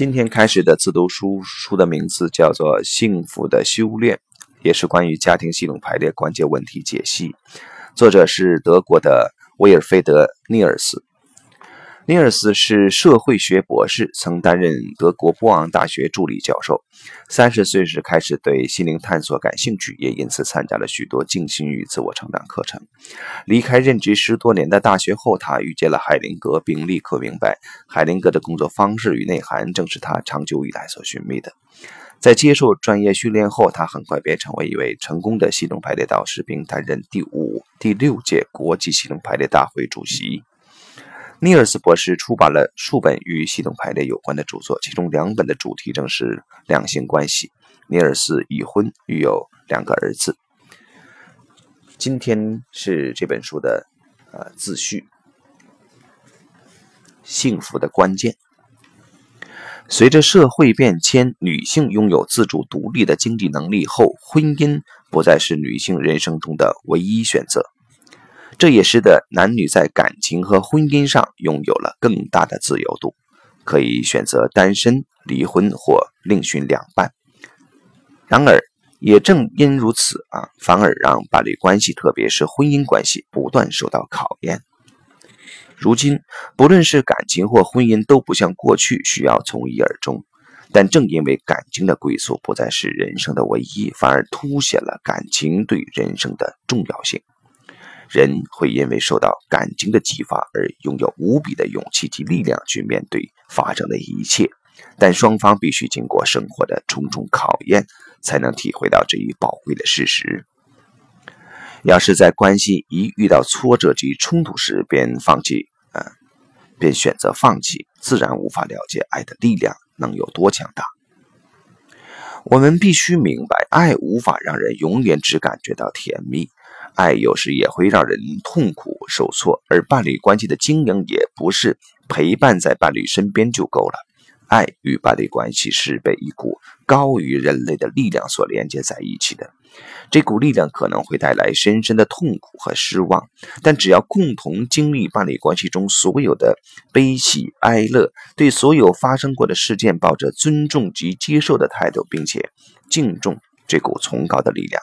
今天开始的自读书，书的名字叫做《幸福的修炼》，也是关于家庭系统排列关键问题解析。作者是德国的威尔菲德·尼尔斯。尼尔斯是社会学博士，曾担任德国波昂大学助理教授。三十岁时开始对心灵探索感兴趣，也因此参加了许多静心与自我成长课程。离开任职十多年的大学后，他遇见了海灵格，并立刻明白海灵格的工作方式与内涵正是他长久以来所寻觅的。在接受专业训练后，他很快便成为一位成功的系统排列导师，并担任第五、第六届国际系统排列大会主席。尼尔斯博士出版了数本与系统排列有关的著作，其中两本的主题正是两性关系。尼尔斯已婚，育有两个儿子。今天是这本书的呃自序。幸福的关键。随着社会变迁，女性拥有自主独立的经济能力后，婚姻不再是女性人生中的唯一选择。这也使得男女在感情和婚姻上拥有了更大的自由度，可以选择单身、离婚或另寻两半。然而，也正因如此啊，反而让伴侣关系，特别是婚姻关系，不断受到考验。如今，不论是感情或婚姻，都不像过去需要从一而终。但正因为感情的归宿不再是人生的唯一，反而凸显了感情对人生的重要性。人会因为受到感情的激发而拥有无比的勇气及力量去面对发生的一切，但双方必须经过生活的重重考验，才能体会到这一宝贵的事实。要是在关系一遇到挫折及冲突时便放弃，啊，便选择放弃，自然无法了解爱的力量能有多强大。我们必须明白，爱无法让人永远只感觉到甜蜜。爱有时也会让人痛苦受挫，而伴侣关系的经营也不是陪伴在伴侣身边就够了。爱与伴侣关系是被一股高于人类的力量所连接在一起的。这股力量可能会带来深深的痛苦和失望，但只要共同经历伴侣关系中所有的悲喜哀乐，对所有发生过的事件抱着尊重及接受的态度，并且敬重这股崇高的力量。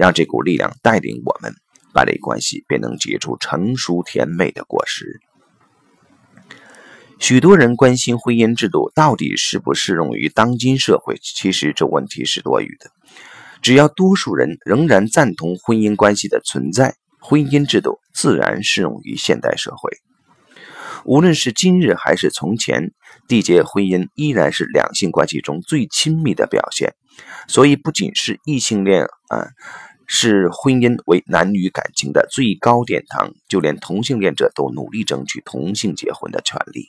让这股力量带领我们，伴侣关系便能结出成熟甜美的果实。许多人关心婚姻制度到底适不适用于当今社会，其实这问题是多余的。只要多数人仍然赞同婚姻关系的存在，婚姻制度自然适用于现代社会。无论是今日还是从前，缔结婚姻依然是两性关系中最亲密的表现。所以，不仅是异性恋啊。视婚姻为男女感情的最高殿堂，就连同性恋者都努力争取同性结婚的权利。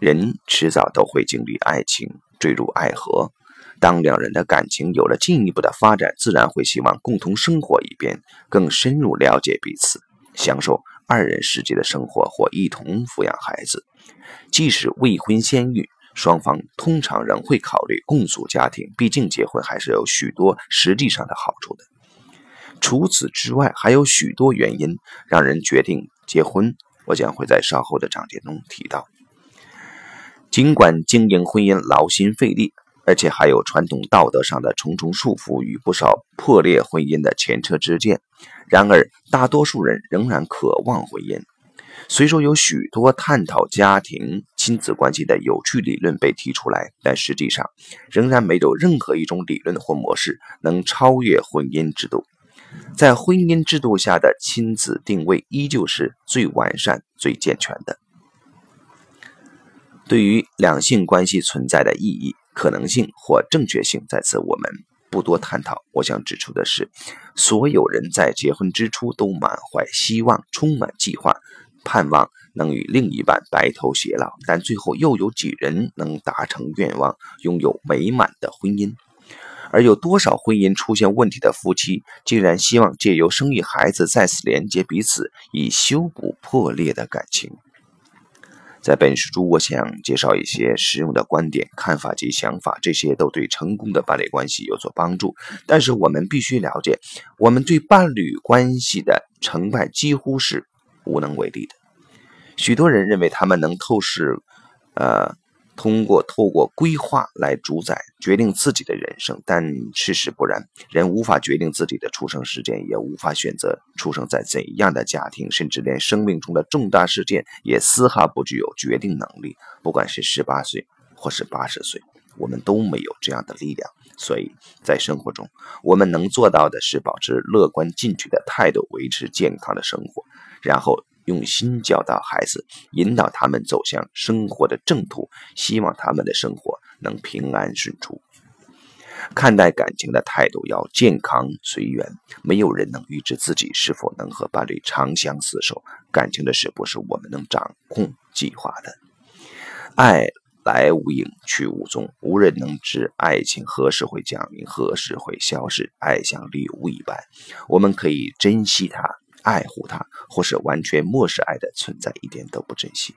人迟早都会经历爱情，坠入爱河。当两人的感情有了进一步的发展，自然会希望共同生活一边，更深入了解彼此，享受二人世界的生活，或一同抚养孩子。即使未婚先孕。双方通常仍会考虑共组家庭，毕竟结婚还是有许多实际上的好处的。除此之外，还有许多原因让人决定结婚，我将会在稍后的章节中提到。尽管经营婚姻劳心费力，而且还有传统道德上的重重束缚与不少破裂婚姻的前车之鉴，然而大多数人仍然渴望婚姻。虽说有许多探讨家庭亲子关系的有趣理论被提出来，但实际上仍然没有任何一种理论或模式能超越婚姻制度。在婚姻制度下的亲子定位依旧是最完善、最健全的。对于两性关系存在的意义、可能性或正确性，在此我们不多探讨。我想指出的是，所有人在结婚之初都满怀希望，充满计划。盼望能与另一半白头偕老，但最后又有几人能达成愿望，拥有美满的婚姻？而有多少婚姻出现问题的夫妻，竟然希望借由生育孩子再次连接彼此，以修补破裂的感情？在本书中，我想介绍一些实用的观点、看法及想法，这些都对成功的伴侣关系有所帮助。但是，我们必须了解，我们对伴侣关系的成败几乎是。无能为力的，许多人认为他们能透视，呃，通过透过规划来主宰决定自己的人生，但事实不然。人无法决定自己的出生时间，也无法选择出生在怎样的家庭，甚至连生命中的重大事件也丝毫不具有决定能力。不管是十八岁或是八十岁，我们都没有这样的力量。所以在生活中，我们能做到的是保持乐观进取的态度，维持健康的生活，然后。用心教导孩子，引导他们走向生活的正途，希望他们的生活能平安顺出。看待感情的态度要健康随缘。没有人能预知自己是否能和伴侣长相厮守，感情的事不是我们能掌控计划的。爱来无影去无踪，无人能知爱情何时会降临，何时会消失。爱像礼物一般，我们可以珍惜它。爱护他，或是完全漠视爱的存在，一点都不珍惜。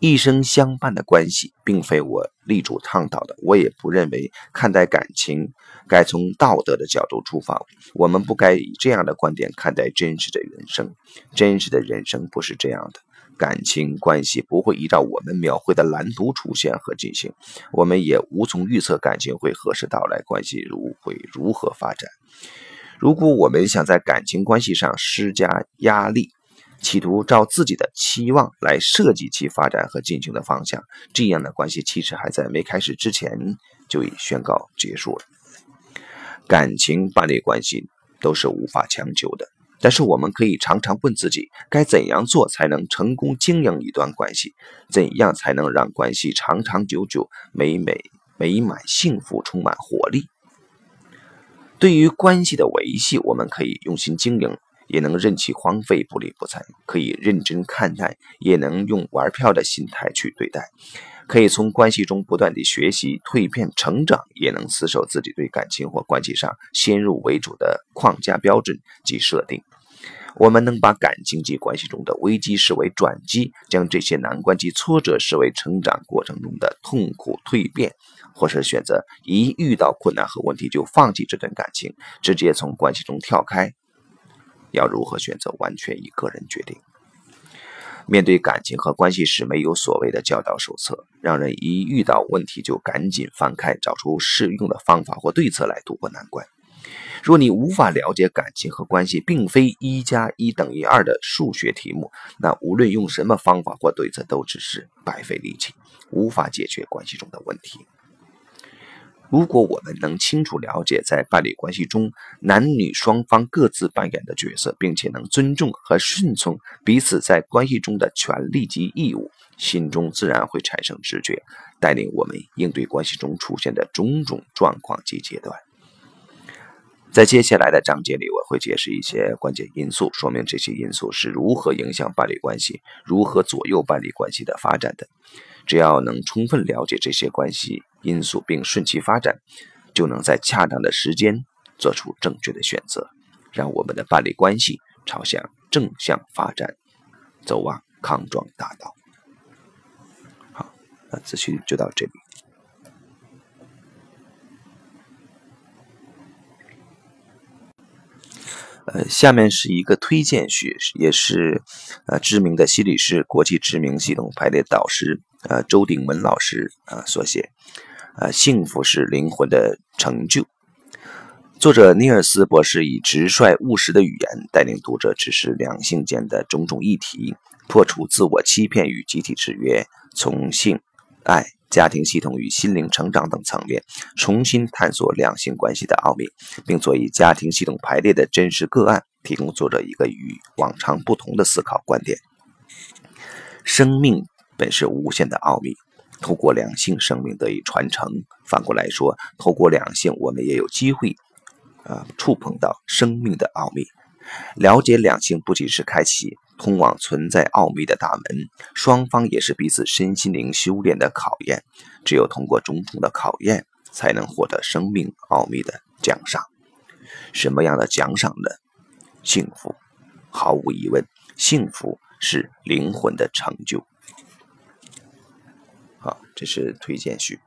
一生相伴的关系，并非我力主倡导的。我也不认为看待感情该从道德的角度出发。我们不该以这样的观点看待真实的人生。真实的人生不是这样的。感情关系不会依照我们描绘的蓝图出现和进行。我们也无从预测感情会何时到来，关系如会如何发展。如果我们想在感情关系上施加压力，企图照自己的期望来设计其发展和进行的方向，这样的关系其实还在没开始之前就已宣告结束了。感情伴侣关系都是无法强求的，但是我们可以常常问自己：该怎样做才能成功经营一段关系？怎样才能让关系长长久久、美美美满、幸福、充满活力？对于关系的维系，我们可以用心经营，也能任其荒废不理不睬；可以认真看待，也能用玩票的心态去对待；可以从关系中不断地学习、蜕变、成长，也能死守自己对感情或关系上先入为主的框架标准及设定。我们能把感情及关系中的危机视为转机，将这些难关及挫折视为成长过程中的痛苦蜕变。或是选择一遇到困难和问题就放弃这段感情，直接从关系中跳开，要如何选择，完全以个人决定。面对感情和关系时，没有所谓的教导手册，让人一遇到问题就赶紧翻开，找出适用的方法或对策来度过难关。若你无法了解感情和关系，并非一加一等于二的数学题目，那无论用什么方法或对策，都只是白费力气，无法解决关系中的问题。如果我们能清楚了解在伴侣关系中男女双方各自扮演的角色，并且能尊重和顺从彼此在关系中的权利及义务，心中自然会产生直觉，带领我们应对关系中出现的种种状况及阶段。在接下来的章节里，我会解释一些关键因素，说明这些因素是如何影响伴侣关系，如何左右伴侣关系的发展的。只要能充分了解这些关系因素并顺其发展，就能在恰当的时间做出正确的选择，让我们的伴侣关系朝向正向发展，走往康庄大道。好，那资讯就到这里。呃，下面是一个推荐序，也是呃知名的心理师、国际知名系统排列导师呃周鼎文老师啊所写。呃，幸福是灵魂的成就。作者尼尔斯博士以直率务实的语言，带领读者直视两性间的种种议题，破除自我欺骗与集体制约，从性、爱。家庭系统与心灵成长等层面，重新探索两性关系的奥秘，并做以家庭系统排列的真实个案，提供作者一个与往常不同的思考观点。生命本是无限的奥秘，透过两性，生命得以传承。反过来说，透过两性，我们也有机会，啊，触碰到生命的奥秘。了解两性，不仅是开启。通往存在奥秘的大门，双方也是彼此身心灵修炼的考验。只有通过种种的考验，才能获得生命奥秘的奖赏。什么样的奖赏呢？幸福，毫无疑问，幸福是灵魂的成就。好，这是推荐序。